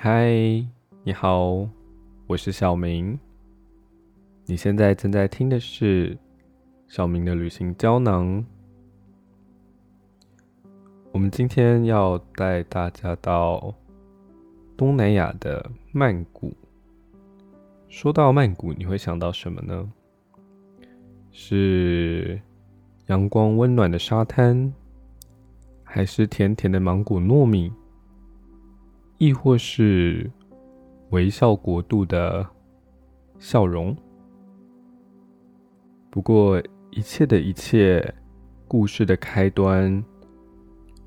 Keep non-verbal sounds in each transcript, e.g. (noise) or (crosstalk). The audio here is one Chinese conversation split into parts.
嗨，你好，我是小明。你现在正在听的是小明的旅行胶囊。我们今天要带大家到东南亚的曼谷。说到曼谷，你会想到什么呢？是阳光温暖的沙滩，还是甜甜的芒果糯米？亦或是微笑国度的笑容。不过，一切的一切，故事的开端，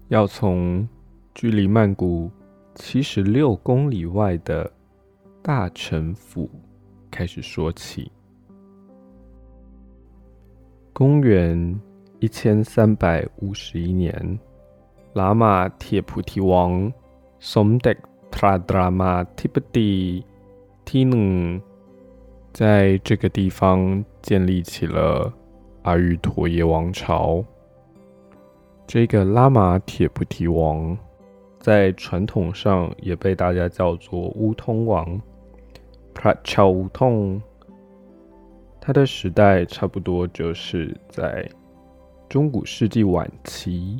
要从距离曼谷七十六公里外的大城府开始说起。公元一千三百五十一年，喇嘛铁菩提王。宋德普拉达玛提布蒂提努在这个地方建立起了阿育陀耶王朝。这个拉玛铁菩提王在传统上也被大家叫做乌通王 （Pracha 乌通）。他的时代差不多就是在中古世纪晚期，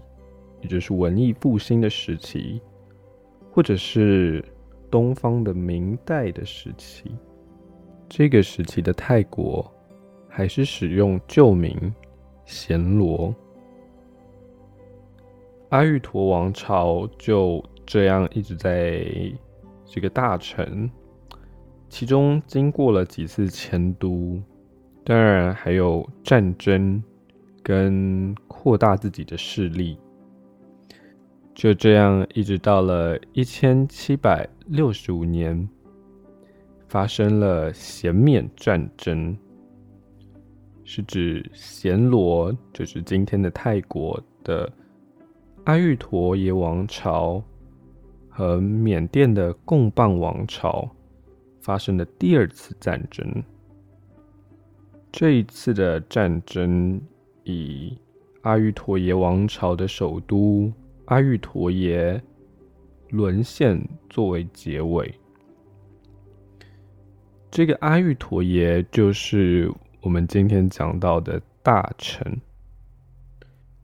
也就是文艺复兴的时期。或者是东方的明代的时期，这个时期的泰国还是使用旧名暹罗，阿育陀王朝就这样一直在这个大城，其中经过了几次迁都，当然还有战争跟扩大自己的势力。就这样，一直到了一千七百六十五年，发生了暹缅战争，是指暹罗，就是今天的泰国的阿育陀耶王朝和缅甸的贡棒王朝发生的第二次战争。这一次的战争以阿育陀耶王朝的首都。阿育陀耶沦陷作为结尾，这个阿育陀耶就是我们今天讲到的大臣。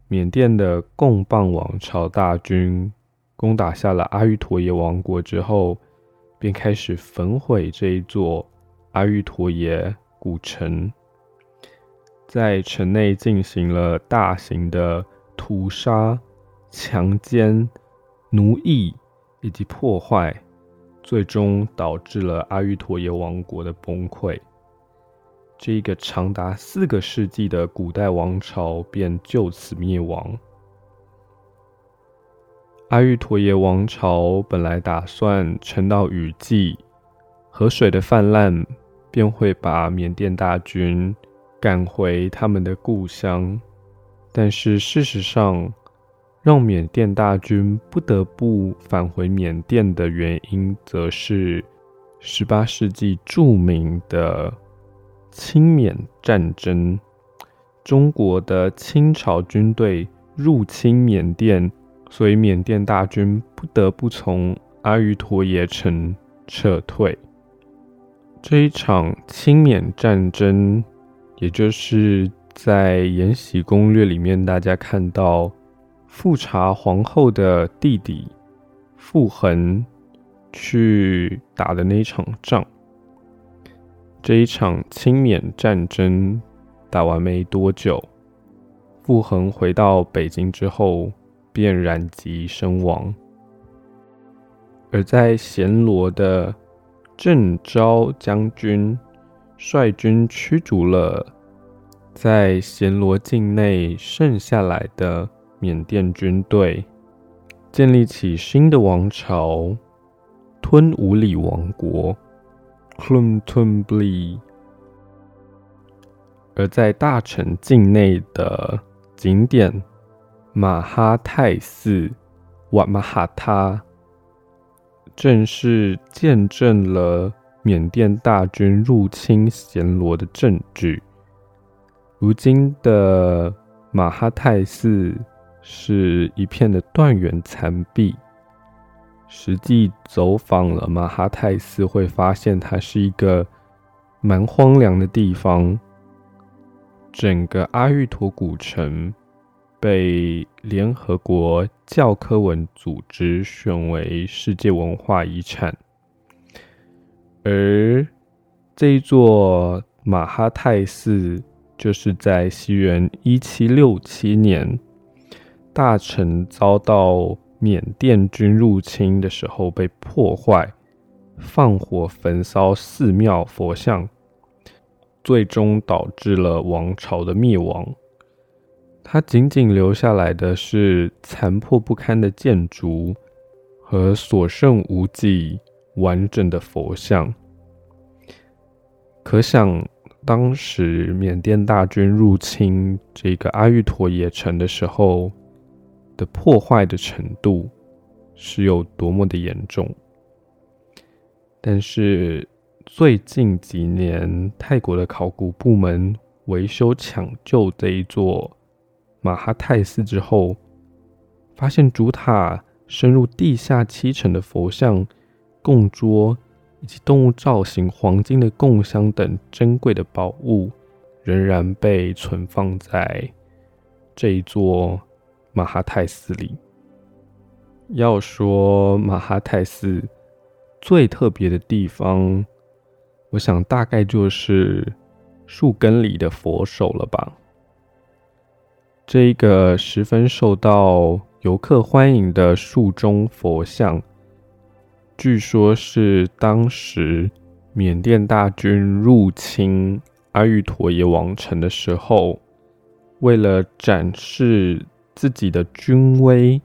缅甸的贡棒王朝大军攻打下了阿育陀耶王国之后，便开始焚毁这一座阿育陀耶古城，在城内进行了大型的屠杀。强奸、奴役以及破坏，最终导致了阿育陀耶王国的崩溃。这一个长达四个世纪的古代王朝便就此灭亡。阿育陀耶王朝本来打算撑到雨季，河水的泛滥便会把缅甸大军赶回他们的故乡，但是事实上。让缅甸大军不得不返回缅甸的原因，则是十八世纪著名的清缅战争。中国的清朝军队入侵缅甸，所以缅甸大军不得不从阿瑜陀耶城撤退。这一场清缅战争，也就是在《延禧攻略》里面大家看到。富察皇后的弟弟傅恒去打的那一场仗，这一场清缅战争打完没多久，傅恒回到北京之后便染疾身亡。而在暹罗的郑昭将军率军驱逐了在暹罗境内剩下来的。缅甸军队建立起新的王朝——吞武里王国 （Klum Tumli）。而在大城境内的景点马哈泰寺瓦马哈塔，正是见证了缅甸大军入侵暹罗的证据。如今的马哈泰寺。是一片的断垣残壁，实际走访了马哈泰寺，会发现它是一个蛮荒凉的地方。整个阿育陀古城被联合国教科文组织选为世界文化遗产，而这一座马哈泰寺就是在西元一七六七年，大臣遭到。缅甸军入侵的时候被破坏，放火焚烧寺庙佛像，最终导致了王朝的灭亡。它仅仅留下来的是残破不堪的建筑和所剩无几完整的佛像。可想，当时缅甸大军入侵这个阿育陀耶城的时候。的破坏的程度是有多么的严重？但是最近几年，泰国的考古部门维修抢救这一座马哈泰寺之后，发现主塔深入地下七层的佛像、供桌以及动物造型、黄金的供香等珍贵的宝物，仍然被存放在这一座。马哈泰寺里，要说马哈泰寺最特别的地方，我想大概就是树根里的佛手了吧。这一个十分受到游客欢迎的树中佛像，据说是当时缅甸大军入侵阿育陀耶王城的时候，为了展示。自己的军威，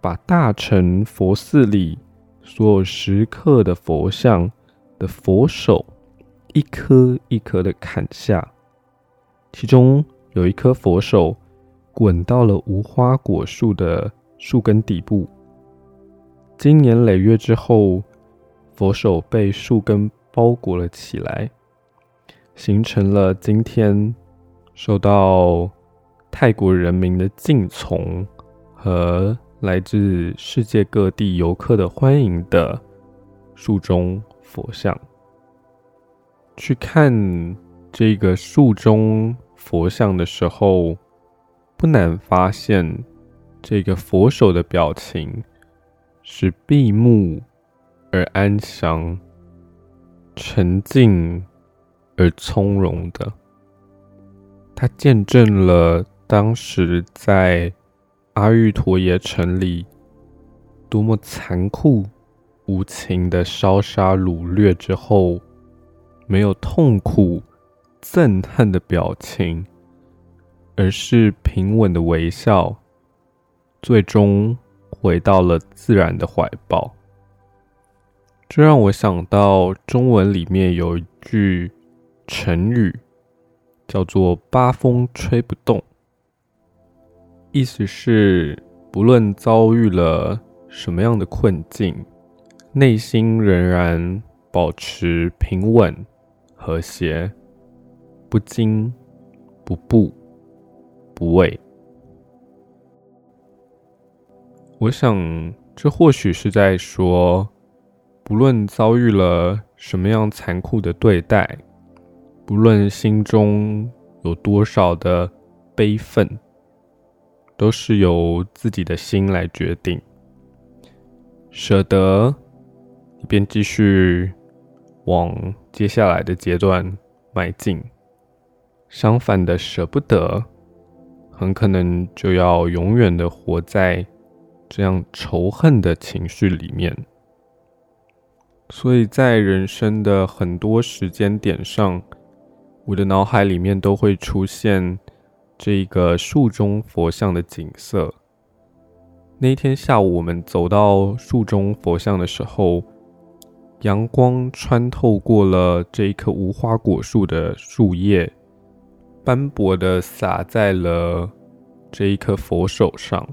把大乘佛寺里所有石刻的佛像的佛手一颗一颗的砍下，其中有一颗佛手滚到了无花果树的树根底部。经年累月之后，佛手被树根包裹了起来，形成了今天受到。泰国人民的敬从和来自世界各地游客的欢迎的树中佛像，去看这个树中佛像的时候，不难发现这个佛手的表情是闭目而安详、沉静而从容的，它见证了。当时在阿育陀耶城里，多么残酷无情的烧杀掳掠之后，没有痛苦、憎恨的表情，而是平稳的微笑，最终回到了自然的怀抱。这让我想到中文里面有一句成语，叫做“八风吹不动”。意思是，不论遭遇了什么样的困境，内心仍然保持平稳、和谐，不惊、不怖、不畏。我想，这或许是在说，不论遭遇了什么样残酷的对待，不论心中有多少的悲愤。都是由自己的心来决定，舍得，你便继续往接下来的阶段迈进；相反的，舍不得，很可能就要永远的活在这样仇恨的情绪里面。所以在人生的很多时间点上，我的脑海里面都会出现。这个树中佛像的景色。那一天下午，我们走到树中佛像的时候，阳光穿透过了这一棵无花果树的树叶，斑驳的洒在了这一颗佛手上。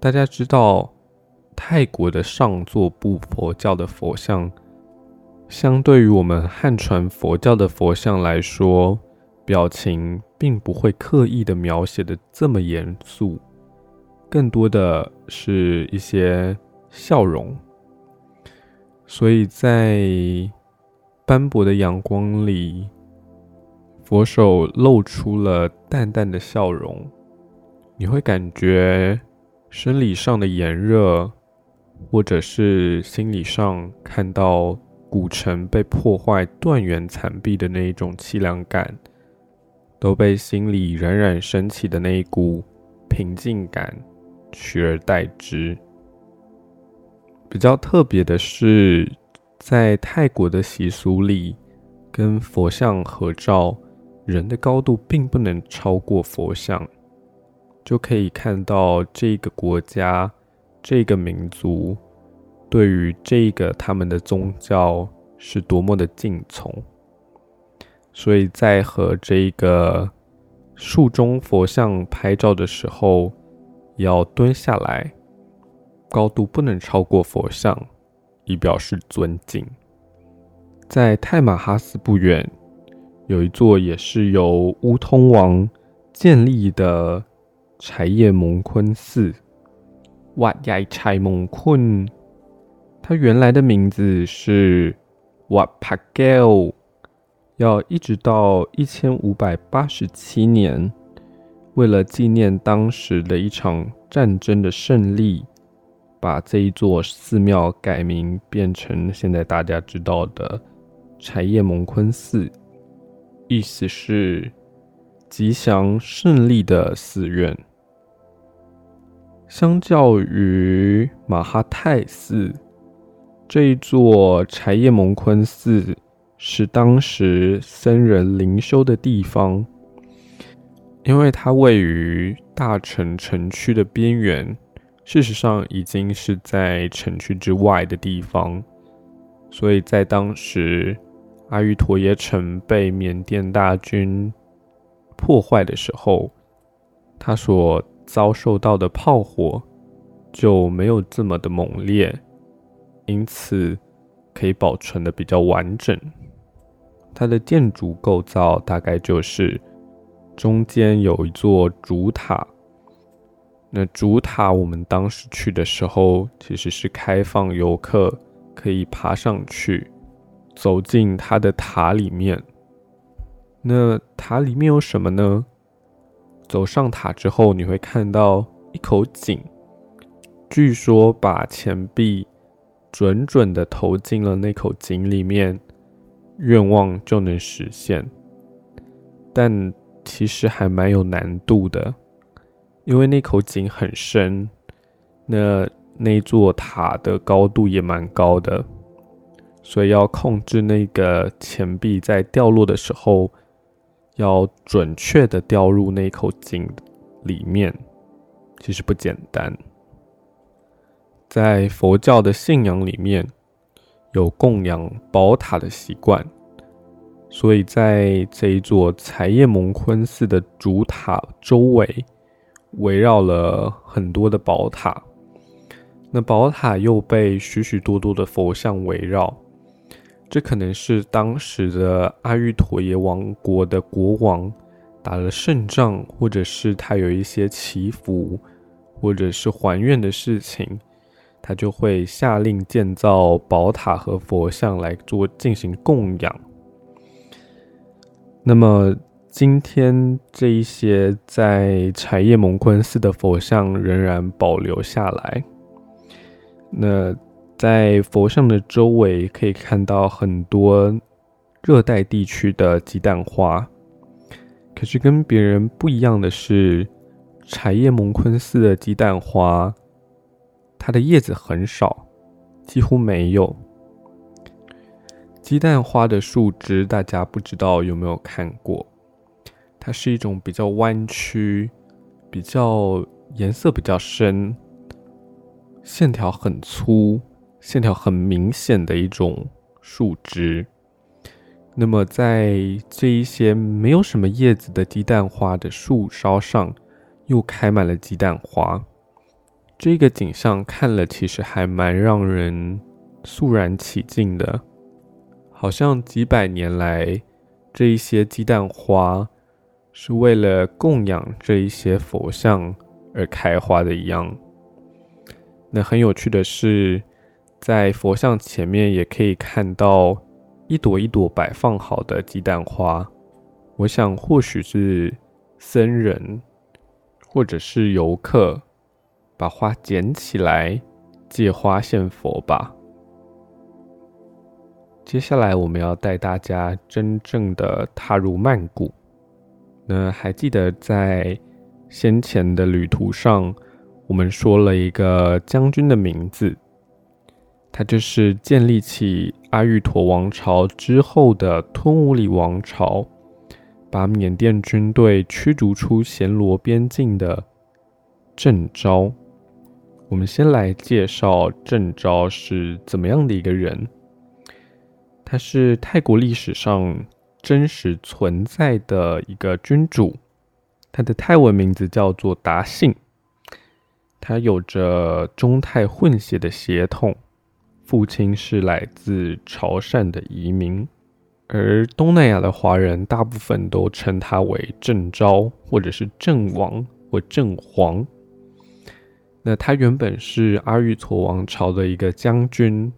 大家知道，泰国的上座部佛教的佛像，相对于我们汉传佛教的佛像来说，表情。并不会刻意的描写的这么严肃，更多的是一些笑容。所以在斑驳的阳光里，佛手露出了淡淡的笑容，你会感觉生理上的炎热，或者是心理上看到古城被破坏、断垣残壁的那一种凄凉感，都被心里冉冉升起的那一股平静感取而代之。比较特别的是，在泰国的习俗里，跟佛像合照，人的高度并不能超过佛像，就可以看到这个国家、这个民族对于这个他们的宗教是多么的敬从。所以在和这个树中佛像拍照的时候，要蹲下来。高度不能超过佛像，以表示尊敬。在泰马哈寺不远，有一座也是由乌通王建立的柴叶蒙坤寺。瓦耶柴蒙坤，它原来的名字是瓦帕盖尔，要一直到一千五百八十七年，为了纪念当时的一场战争的胜利。把这一座寺庙改名，变成现在大家知道的柴叶蒙坤寺，意思是吉祥胜利的寺院。相较于马哈泰寺，这一座柴叶蒙坤寺是当时僧人灵修的地方，因为它位于大城城区的边缘。事实上，已经是在城区之外的地方，所以在当时阿育陀耶城被缅甸大军破坏的时候，他所遭受到的炮火就没有这么的猛烈，因此可以保存的比较完整。它的建筑构造大概就是中间有一座主塔。那主塔，我们当时去的时候，其实是开放游客可以爬上去，走进它的塔里面。那塔里面有什么呢？走上塔之后，你会看到一口井，据说把钱币准准的投进了那口井里面，愿望就能实现。但其实还蛮有难度的。因为那口井很深，那那座塔的高度也蛮高的，所以要控制那个钱币在掉落的时候，要准确的掉入那口井里面，其实不简单。在佛教的信仰里面，有供养宝塔的习惯，所以在这一座财叶蒙坤寺的主塔周围。围绕了很多的宝塔，那宝塔又被许许多多的佛像围绕，这可能是当时的阿育陀耶王国的国王打了胜仗，或者是他有一些祈福，或者是还愿的事情，他就会下令建造宝塔和佛像来做进行供养。那么。今天这一些在柴叶蒙坤寺的佛像仍然保留下来。那在佛像的周围可以看到很多热带地区的鸡蛋花。可是跟别人不一样的是，柴叶蒙坤寺的鸡蛋花，它的叶子很少，几乎没有。鸡蛋花的树枝，大家不知道有没有看过？它是一种比较弯曲、比较颜色比较深、线条很粗、线条很明显的一种树枝。那么，在这一些没有什么叶子的鸡蛋花的树梢上，又开满了鸡蛋花。这个景象看了，其实还蛮让人肃然起敬的，好像几百年来这一些鸡蛋花。是为了供养这一些佛像而开花的一样。那很有趣的是，在佛像前面也可以看到一朵一朵摆放好的鸡蛋花。我想，或许是僧人或者是游客把花捡起来借花献佛吧。接下来，我们要带大家真正的踏入曼谷。那还记得在先前的旅途上？我们说了一个将军的名字，他就是建立起阿育陀王朝之后的吞武里王朝，把缅甸军队驱逐出暹罗边境的郑昭。我们先来介绍郑昭是怎么样的一个人。他是泰国历史上真实存在的一个君主，他的泰文名字叫做达信。他有着中泰混血的血统，父亲是来自潮汕的移民，而东南亚的华人大部分都称他为郑昭，或者是郑王或郑皇。那他原本是阿育陀王朝的一个将军，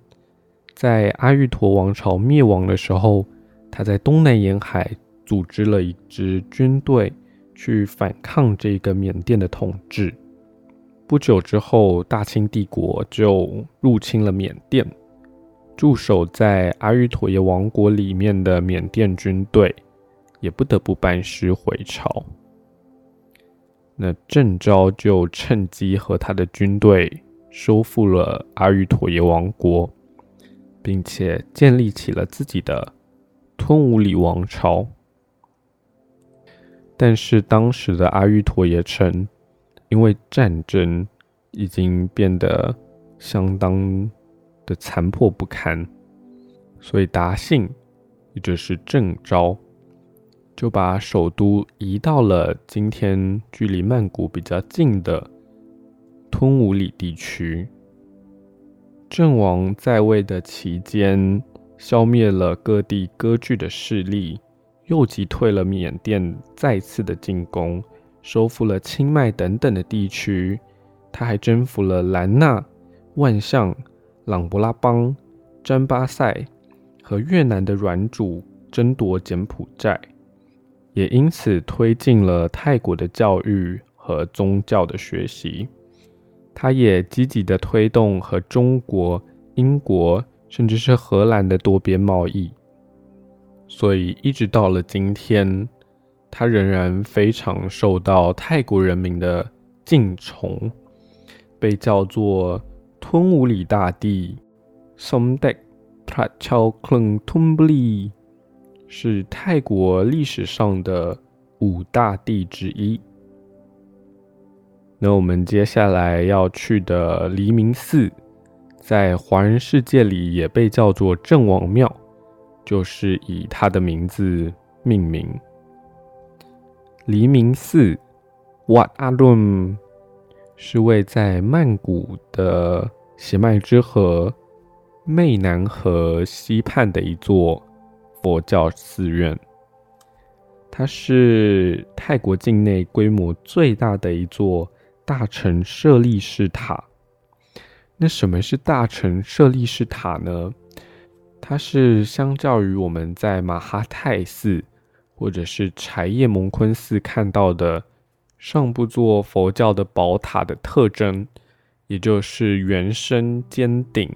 在阿育陀王朝灭亡的时候，他在东南沿海组织了一支军队去反抗这个缅甸的统治。不久之后，大清帝国就入侵了缅甸。驻守在阿育陀耶王国里面的缅甸军队也不得不班师回朝。那郑昭就趁机和他的军队收复了阿育陀耶王国，并且建立起了自己的吞武里王朝。但是当时的阿育陀耶城。因为战争已经变得相当的残破不堪，所以达信，也就是郑昭，就把首都移到了今天距离曼谷比较近的吞武里地区。郑王在位的期间，消灭了各地割据的势力，又击退了缅甸再次的进攻。收复了清迈等等的地区，他还征服了兰纳、万象、朗勃拉邦、詹巴塞和越南的软主，争夺柬埔寨，也因此推进了泰国的教育和宗教的学习。他也积极的推动和中国、英国甚至是荷兰的多边贸易，所以一直到了今天。他仍然非常受到泰国人民的敬崇，被叫做吞武里大帝 Somdek Prachowklung Tumli，是泰国历史上的五大帝之一。那我们接下来要去的黎明寺，在华人世界里也被叫做郑王庙，就是以他的名字命名。黎明寺 Wat Arun 是位在曼谷的邪脉之河湄南河西畔的一座佛教寺院。它是泰国境内规模最大的一座大城舍利式塔。那什么是大城舍利式塔呢？它是相较于我们在马哈泰寺。或者是柴叶蒙坤寺看到的上部座佛教的宝塔的特征，也就是圆身尖顶，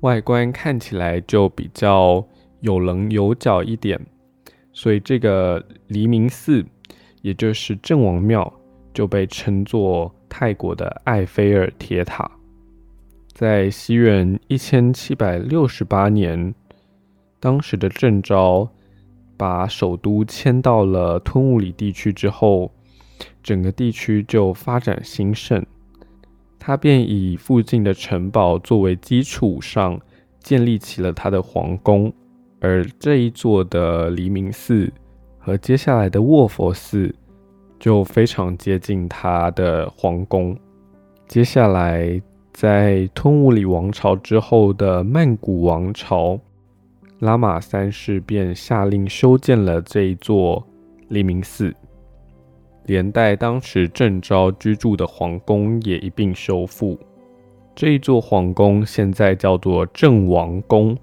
外观看起来就比较有棱有角一点。所以这个黎明寺，也就是郑王庙，就被称作泰国的埃菲尔铁塔。在西元一千七百六十八年，当时的郑昭。把首都迁到了吞武里地区之后，整个地区就发展兴盛。他便以附近的城堡作为基础上，建立起了他的皇宫。而这一座的黎明寺和接下来的卧佛寺，就非常接近他的皇宫。接下来，在吞武里王朝之后的曼谷王朝。拉玛三世便下令修建了这一座黎明寺。连带当时郑昭居住的皇宫也一并修复。这一座皇宫现在叫做郑王宫。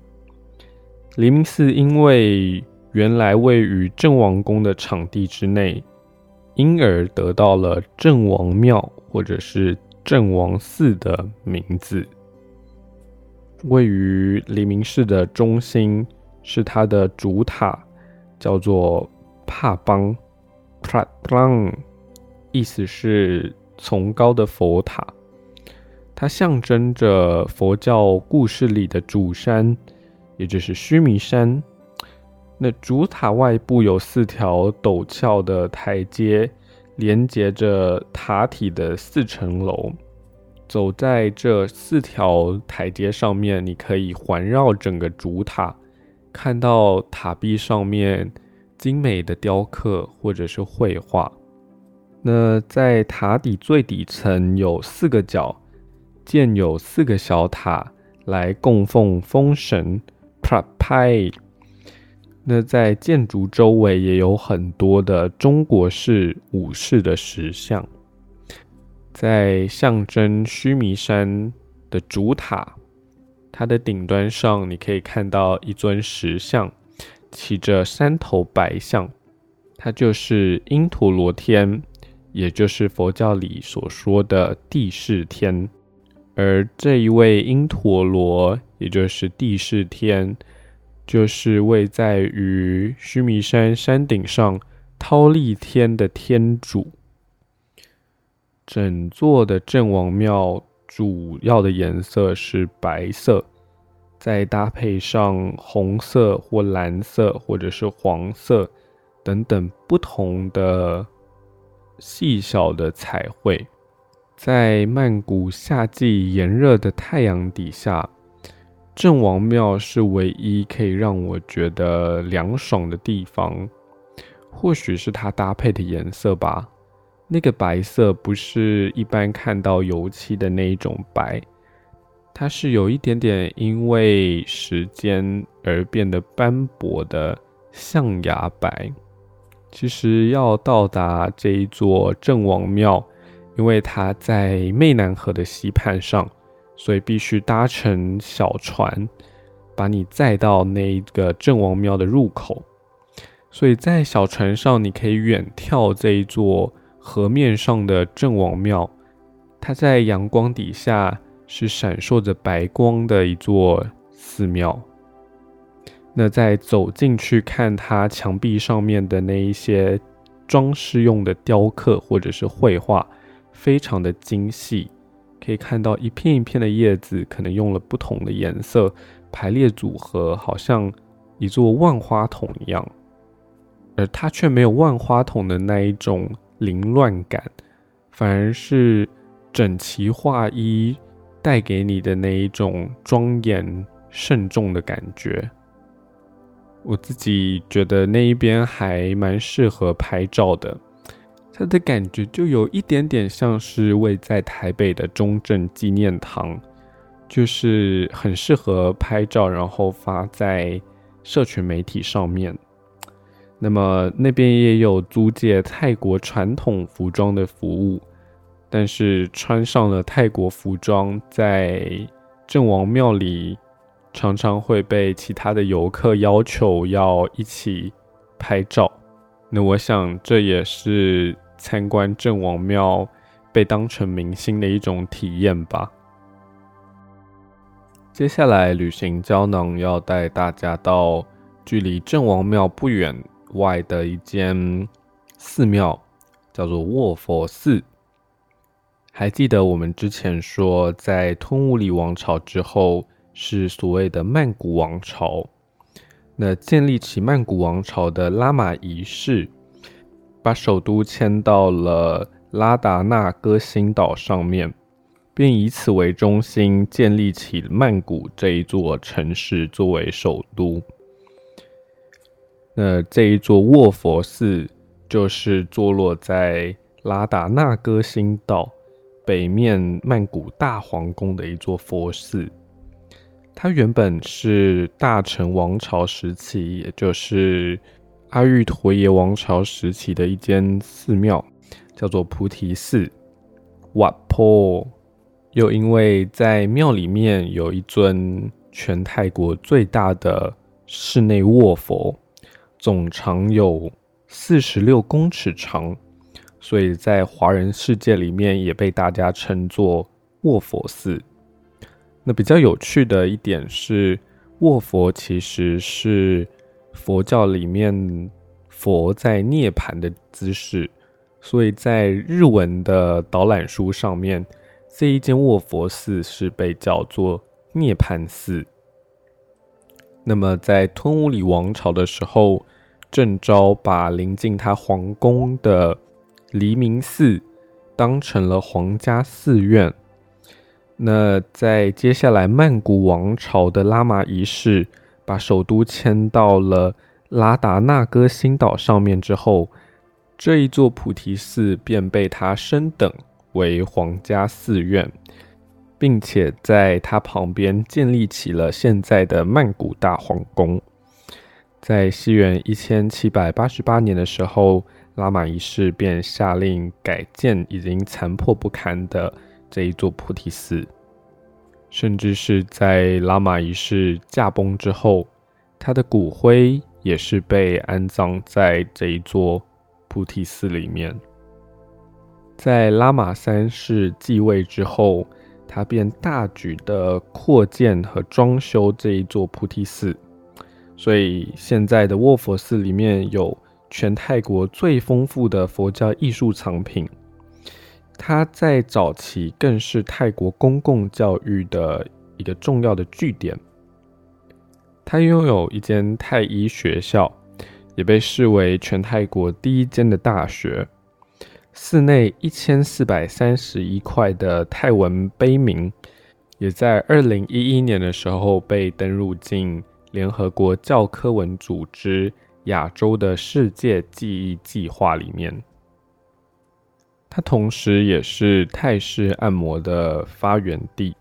黎明寺因为原来位于郑王宫的场地之内，因而得到了郑王庙或者是郑王寺的名字。位于黎明寺的中心是它的主塔，叫做帕邦 p r a t a n 意思是崇高的佛塔。它象征着佛教故事里的主山，也就是须弥山。那主塔外部有四条陡峭的台阶，连接着塔体的四层楼。走在这四条台阶上面，你可以环绕整个主塔，看到塔壁上面精美的雕刻或者是绘画。那在塔底最底层有四个角，建有四个小塔来供奉风神 Prapai。那在建筑周围也有很多的中国式武士的石像。在象征须弥山的主塔，它的顶端上，你可以看到一尊石像，骑着三头白象，它就是因陀罗天，也就是佛教里所说的地势天。而这一位因陀罗，也就是地势天，就是位在于须弥山山顶上忉利天的天主。整座的镇王庙主要的颜色是白色，再搭配上红色或蓝色或者是黄色等等不同的细小的彩绘，在曼谷夏季炎热的太阳底下，郑王庙是唯一可以让我觉得凉爽的地方，或许是它搭配的颜色吧。那个白色不是一般看到油漆的那一种白，它是有一点点因为时间而变得斑驳的象牙白。其实要到达这一座郑王庙，因为它在湄南河的西畔上，所以必须搭乘小船把你载到那个郑王庙的入口。所以在小船上，你可以远眺这一座。河面上的郑王庙，它在阳光底下是闪烁着白光的一座寺庙。那在走进去看它墙壁上面的那一些装饰用的雕刻或者是绘画，非常的精细，可以看到一片一片的叶子，可能用了不同的颜色排列组合，好像一座万花筒一样，而它却没有万花筒的那一种。凌乱感，反而是整齐划一带给你的那一种庄严慎重的感觉。我自己觉得那一边还蛮适合拍照的，它的感觉就有一点点像是位在台北的中正纪念堂，就是很适合拍照，然后发在社群媒体上面。那么那边也有租借泰国传统服装的服务，但是穿上了泰国服装，在郑王庙里常常会被其他的游客要求要一起拍照。那我想这也是参观郑王庙被当成明星的一种体验吧。接下来旅行胶囊要带大家到距离郑王庙不远。外的一间寺庙叫做卧佛寺。还记得我们之前说，在吞武里王朝之后是所谓的曼谷王朝。那建立起曼谷王朝的拉玛一世，把首都迁到了拉达纳哥星岛上面，并以此为中心建立起曼谷这一座城市作为首都。那这一座卧佛寺就是坐落在拉达纳哥星岛北面曼谷大皇宫的一座佛寺。它原本是大成王朝时期，也就是阿育陀耶王朝时期的一间寺庙。叫做菩提寺。瓦坡又因为在庙里面有一尊全泰国最大的室内卧佛，总长有四十六公尺长，所以在华人世界里面也被大家称作卧佛寺。那比较有趣的一点是，卧佛其实是佛教里面佛在涅槃的姿势。所以在日文的导览书上面，这一间卧佛寺是被叫做涅槃寺。那么在吞武里王朝的时候，郑昭把临近他皇宫的黎明寺当成了皇家寺院。那在接下来曼谷王朝的拉玛一世把首都迁到了拉达纳哥星岛上面之后。这一座菩提寺便被他升等为皇家寺院，并且在它旁边建立起了现在的曼谷大皇宫。在西元一千七百八十八年的时候，拉玛一世便下令改建已经残破不堪的这一座菩提寺，甚至是在拉玛一世驾崩之后，他的骨灰也是被安葬在这一座。菩提寺里面，在拉玛三世继位之后，他便大举的扩建和装修这一座菩提寺，所以现在的卧佛寺里面有全泰国最丰富的佛教艺术藏品。它在早期更是泰国公共教育的一个重要的据点。它拥有一间太医学校。也被视为全泰国第一间的大学。寺内一千四百三十一块的泰文碑铭，也在二零一一年的时候被登入进联合国教科文组织亚洲的世界记忆计划里面。它同时也是泰式按摩的发源地，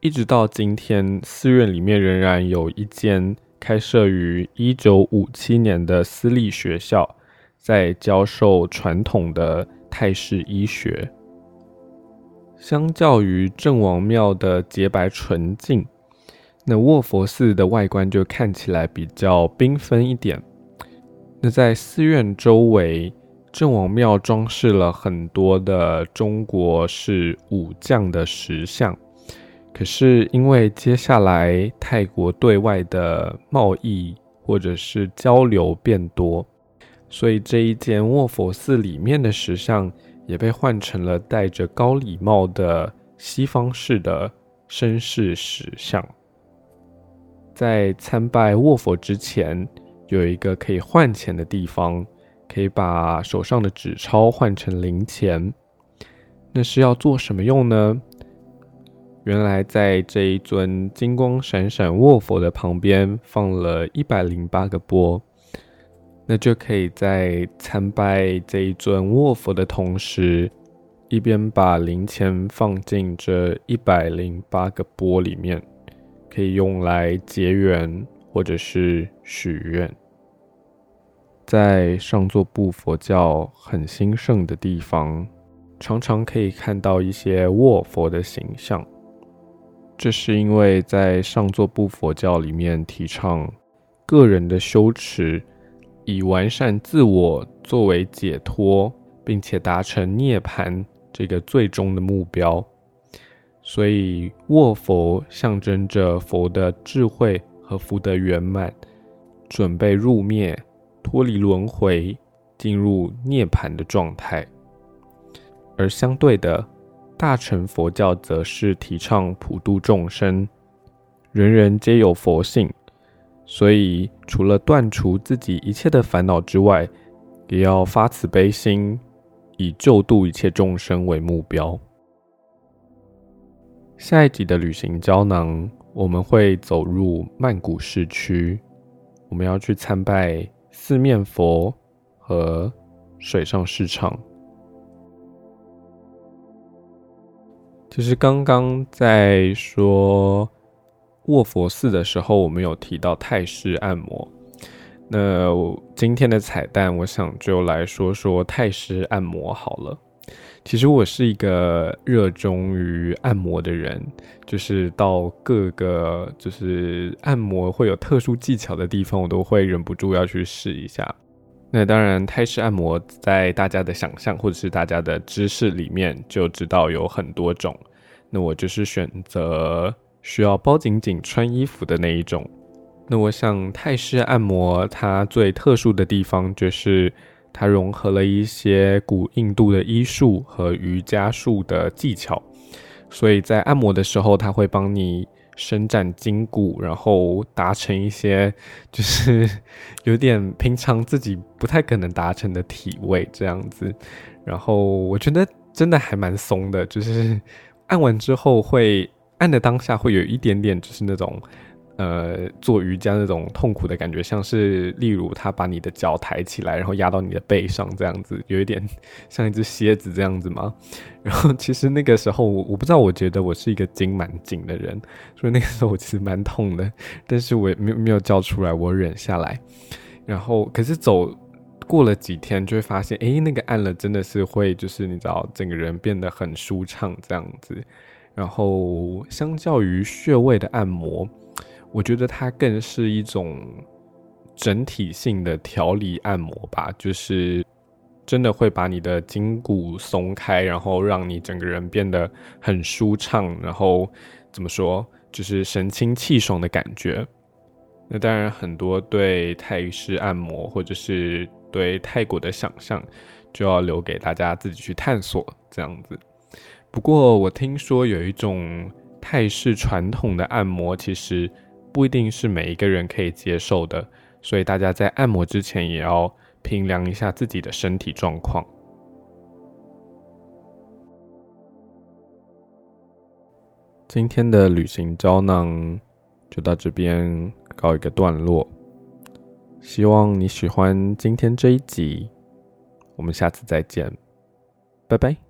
一直到今天，寺院里面仍然有一间。开设于一九五七年的私立学校，在教授传统的泰式医学。相较于郑王庙的洁白纯净，那卧佛寺的外观就看起来比较缤纷一点。那在寺院周围，郑王庙装饰了很多的中国式武将的石像。可是因为接下来泰国对外的贸易或者是交流变多，所以这一间卧佛寺里面的石像也被换成了戴着高礼帽的西方式的绅士石像。在参拜卧佛之前，有一个可以换钱的地方，可以把手上的纸钞换成零钱。那是要做什么用呢？原来在这一尊金光闪闪卧佛的旁边放了一百零八个钵，那就可以在参拜这一尊卧佛的同时，一边把零钱放进这一百零八个钵里面，可以用来结缘或者是许愿。在上座部佛教很兴盛的地方，常常可以看到一些卧佛的形象。这是因为在上座部佛教里面提倡个人的修持，以完善自我作为解脱，并且达成涅槃这个最终的目标。所以卧佛象征着佛的智慧和福德圆满，准备入灭，脱离轮回，进入涅槃的状态。而相对的。大乘佛教则是提倡普度众生，人人皆有佛性，所以除了断除自己一切的烦恼之外，也要发慈悲心，以救度一切众生为目标。下一集的旅行胶囊，我们会走入曼谷市区，我们要去参拜四面佛和水上市场。就是刚刚在说卧佛寺的时候，我们有提到泰式按摩。那今天的彩蛋，我想就来说说泰式按摩好了。其实我是一个热衷于按摩的人，就是到各个就是按摩会有特殊技巧的地方，我都会忍不住要去试一下。那当然，泰式按摩在大家的想象或者是大家的知识里面就知道有很多种。那我就是选择需要包紧紧穿衣服的那一种。那我想泰式按摩它最特殊的地方就是。它融合了一些古印度的医术和瑜伽术的技巧，所以在按摩的时候，它会帮你伸展筋骨，然后达成一些就是 (laughs) 有点平常自己不太可能达成的体位这样子。然后我觉得真的还蛮松的，就是 (laughs) 按完之后会按的当下会有一点点就是那种。呃，做瑜伽那种痛苦的感觉，像是例如他把你的脚抬起来，然后压到你的背上这样子，有一点像一只蝎子这样子吗？(laughs) 然后其实那个时候我我不知道，我觉得我是一个筋蛮紧的人，所以那个时候我其实蛮痛的，但是我也没没有叫出来，我忍下来。然后可是走过了几天，就会发现，哎，那个按了真的是会，就是你知道，整个人变得很舒畅这样子。然后相较于穴位的按摩。我觉得它更是一种整体性的调理按摩吧，就是真的会把你的筋骨松开，然后让你整个人变得很舒畅，然后怎么说，就是神清气爽的感觉。那当然，很多对泰式按摩或者是对泰国的想象，就要留给大家自己去探索这样子。不过，我听说有一种泰式传统的按摩，其实。不一定是每一个人可以接受的，所以大家在按摩之前也要评量一下自己的身体状况。今天的旅行胶囊就到这边告一个段落，希望你喜欢今天这一集，我们下次再见，拜拜。